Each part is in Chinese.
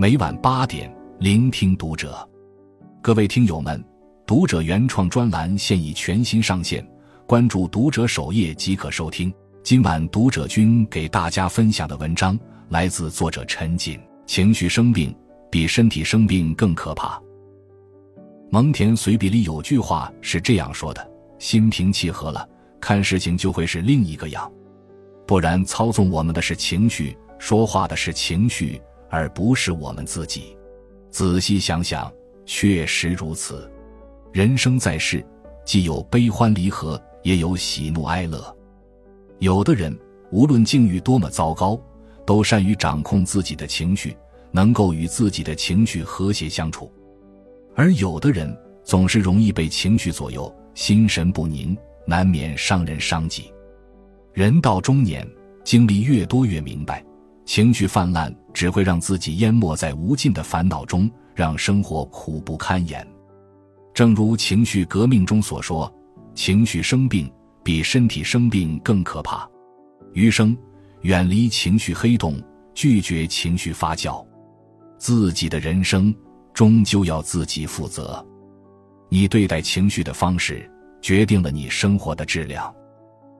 每晚八点，聆听读者。各位听友们，读者原创专栏现已全新上线，关注读者首页即可收听。今晚读者君给大家分享的文章来自作者陈锦。情绪生病比身体生病更可怕。蒙恬随笔里有句话是这样说的：“心平气和了，看事情就会是另一个样。不然，操纵我们的是情绪，说话的是情绪，而不是我们自己。仔细想想。”确实如此，人生在世，既有悲欢离合，也有喜怒哀乐。有的人无论境遇多么糟糕，都善于掌控自己的情绪，能够与自己的情绪和谐相处；而有的人总是容易被情绪左右，心神不宁，难免伤人伤己。人到中年，经历越多，越明白，情绪泛滥只会让自己淹没在无尽的烦恼中。让生活苦不堪言，正如情绪革命中所说：“情绪生病比身体生病更可怕。”余生远离情绪黑洞，拒绝情绪发酵，自己的人生终究要自己负责。你对待情绪的方式，决定了你生活的质量。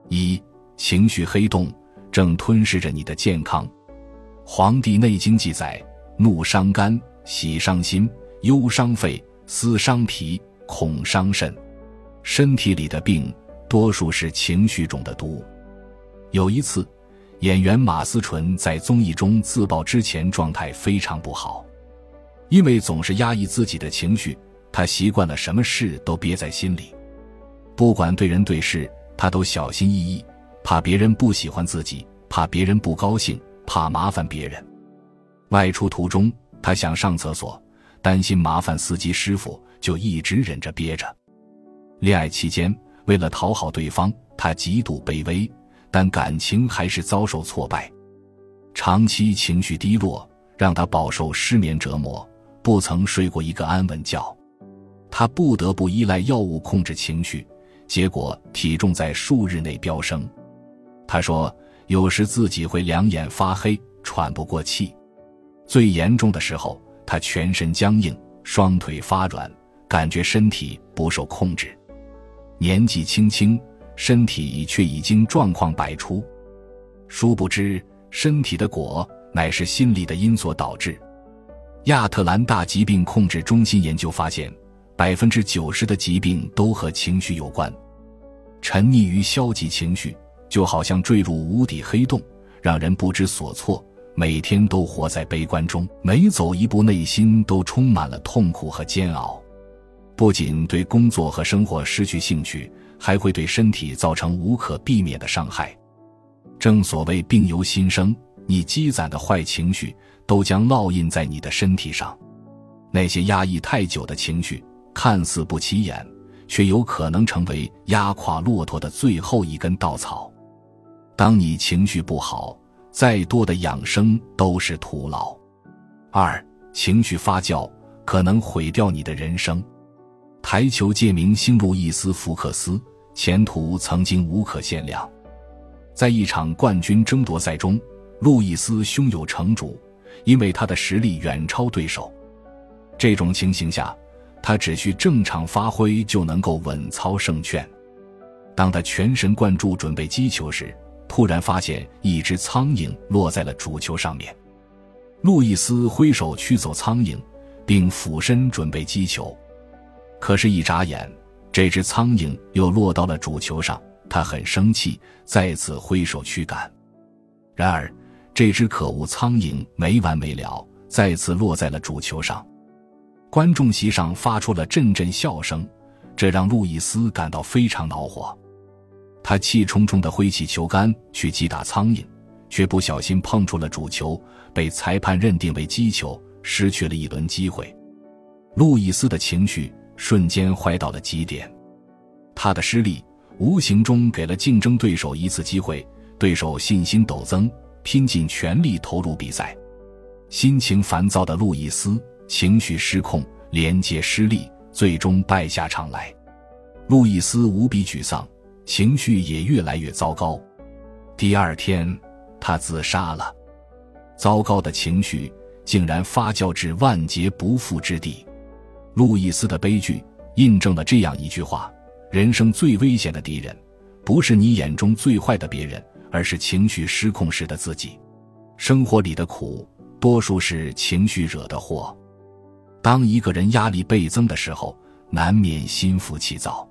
一情绪黑洞正吞噬着你的健康，《黄帝内经》记载：“怒伤肝。”喜伤心，忧伤肺，思伤脾，恐伤肾。身体里的病，多数是情绪中的毒。有一次，演员马思纯在综艺中自曝之前状态非常不好，因为总是压抑自己的情绪，她习惯了什么事都憋在心里，不管对人对事，她都小心翼翼，怕别人不喜欢自己，怕别人不高兴，怕麻烦别人。外出途中。他想上厕所，担心麻烦司机师傅，就一直忍着憋着。恋爱期间，为了讨好对方，他极度卑微，但感情还是遭受挫败。长期情绪低落，让他饱受失眠折磨，不曾睡过一个安稳觉。他不得不依赖药物控制情绪，结果体重在数日内飙升。他说，有时自己会两眼发黑，喘不过气。最严重的时候，他全身僵硬，双腿发软，感觉身体不受控制。年纪轻轻，身体却已经状况百出。殊不知，身体的果乃是心理的因所导致。亚特兰大疾病控制中心研究发现，百分之九十的疾病都和情绪有关。沉溺于消极情绪，就好像坠入无底黑洞，让人不知所措。每天都活在悲观中，每走一步，内心都充满了痛苦和煎熬。不仅对工作和生活失去兴趣，还会对身体造成无可避免的伤害。正所谓“病由心生”，你积攒的坏情绪都将烙印在你的身体上。那些压抑太久的情绪，看似不起眼，却有可能成为压垮骆驼的最后一根稻草。当你情绪不好，再多的养生都是徒劳。二情绪发酵可能毁掉你的人生。台球界明星路易斯·福克斯前途曾经无可限量，在一场冠军争夺赛中，路易斯胸有成竹，因为他的实力远超对手。这种情形下，他只需正常发挥就能够稳操胜券。当他全神贯注准备击球时，突然发现一只苍蝇落在了主球上面，路易斯挥手驱走苍蝇，并俯身准备击球。可是，一眨眼，这只苍蝇又落到了主球上。他很生气，再次挥手驱赶。然而，这只可恶苍蝇没完没了，再次落在了主球上。观众席上发出了阵阵笑声，这让路易斯感到非常恼火。他气冲冲地挥起球杆去击打苍蝇，却不小心碰触了主球，被裁判认定为击球，失去了一轮机会。路易斯的情绪瞬间坏到了极点，他的失利无形中给了竞争对手一次机会，对手信心陡增，拼尽全力投入比赛。心情烦躁的路易斯情绪失控，连接失利，最终败下场来。路易斯无比沮丧。情绪也越来越糟糕，第二天他自杀了。糟糕的情绪竟然发酵至万劫不复之地。路易斯的悲剧印证了这样一句话：人生最危险的敌人，不是你眼中最坏的别人，而是情绪失控时的自己。生活里的苦，多数是情绪惹的祸。当一个人压力倍增的时候，难免心浮气躁，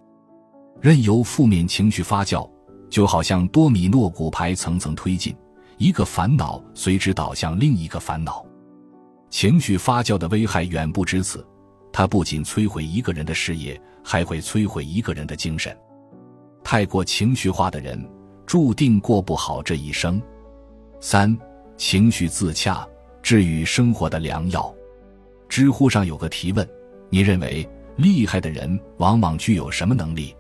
任由负面情绪发酵，就好像多米诺骨牌层层推进，一个烦恼随之导向另一个烦恼。情绪发酵的危害远不止此，它不仅摧毁一个人的事业，还会摧毁一个人的精神。太过情绪化的人，注定过不好这一生。三、情绪自洽，治愈生活的良药。知乎上有个提问：你认为厉害的人往往具有什么能力？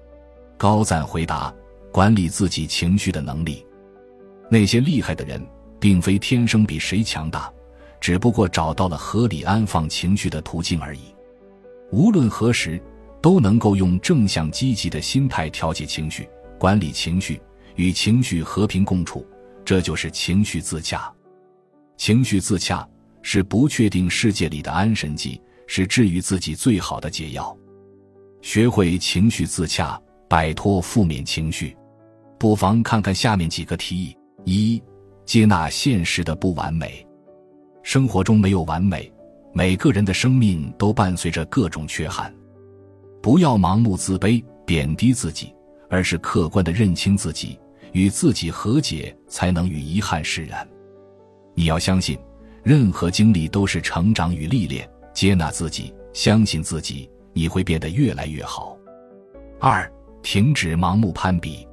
高赞回答：管理自己情绪的能力。那些厉害的人，并非天生比谁强大，只不过找到了合理安放情绪的途径而已。无论何时，都能够用正向积极的心态调节情绪、管理情绪、与情绪和平共处，这就是情绪自洽。情绪自洽。是不确定世界里的安神剂，是治愈自己最好的解药。学会情绪自洽，摆脱负面情绪，不妨看看下面几个提议：一、接纳现实的不完美。生活中没有完美，每个人的生命都伴随着各种缺憾。不要盲目自卑、贬低自己，而是客观的认清自己，与自己和解，才能与遗憾释然。你要相信。任何经历都是成长与历练，接纳自己，相信自己，你会变得越来越好。二，停止盲目攀比，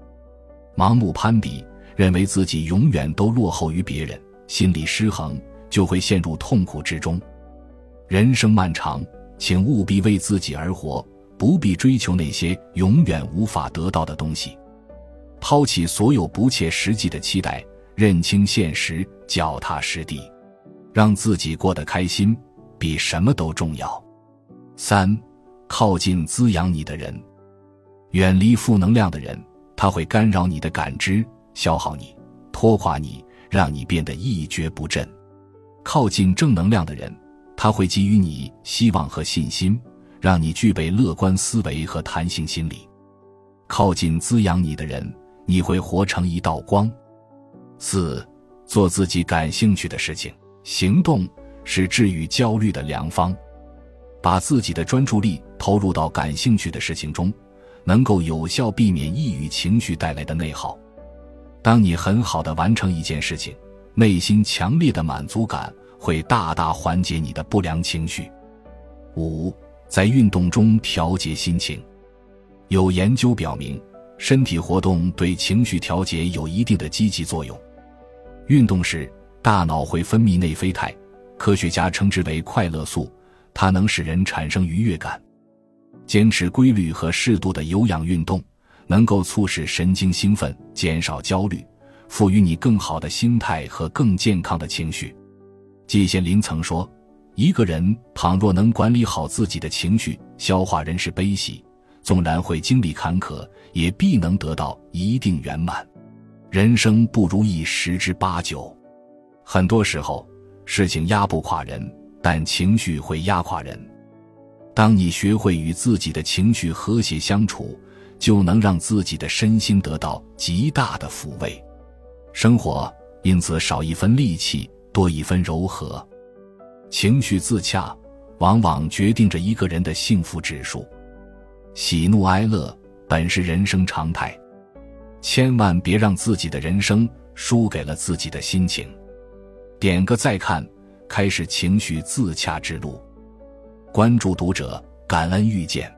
盲目攀比，认为自己永远都落后于别人，心理失衡，就会陷入痛苦之中。人生漫长，请务必为自己而活，不必追求那些永远无法得到的东西，抛弃所有不切实际的期待，认清现实，脚踏实地。让自己过得开心，比什么都重要。三，靠近滋养你的人，远离负能量的人，他会干扰你的感知，消耗你，拖垮你，让你变得一蹶不振。靠近正能量的人，他会给予你希望和信心，让你具备乐观思维和弹性心理。靠近滋养你的人，你会活成一道光。四，做自己感兴趣的事情。行动是治愈焦虑的良方，把自己的专注力投入到感兴趣的事情中，能够有效避免抑郁情绪带来的内耗。当你很好的完成一件事情，内心强烈的满足感会大大缓解你的不良情绪。五，在运动中调节心情，有研究表明，身体活动对情绪调节有一定的积极作用。运动时。大脑会分泌内啡肽，科学家称之为快乐素，它能使人产生愉悦感。坚持规律和适度的有氧运动，能够促使神经兴奋，减少焦虑，赋予你更好的心态和更健康的情绪。季羡林曾说：“一个人倘若能管理好自己的情绪，消化人世悲喜，纵然会经历坎坷，也必能得到一定圆满。人生不如意十之八九。”很多时候，事情压不垮人，但情绪会压垮人。当你学会与自己的情绪和谐相处，就能让自己的身心得到极大的抚慰，生活因此少一分戾气，多一分柔和。情绪自洽，往往决定着一个人的幸福指数。喜怒哀乐本是人生常态，千万别让自己的人生输给了自己的心情。点个再看，开始情绪自洽之路。关注读者，感恩遇见。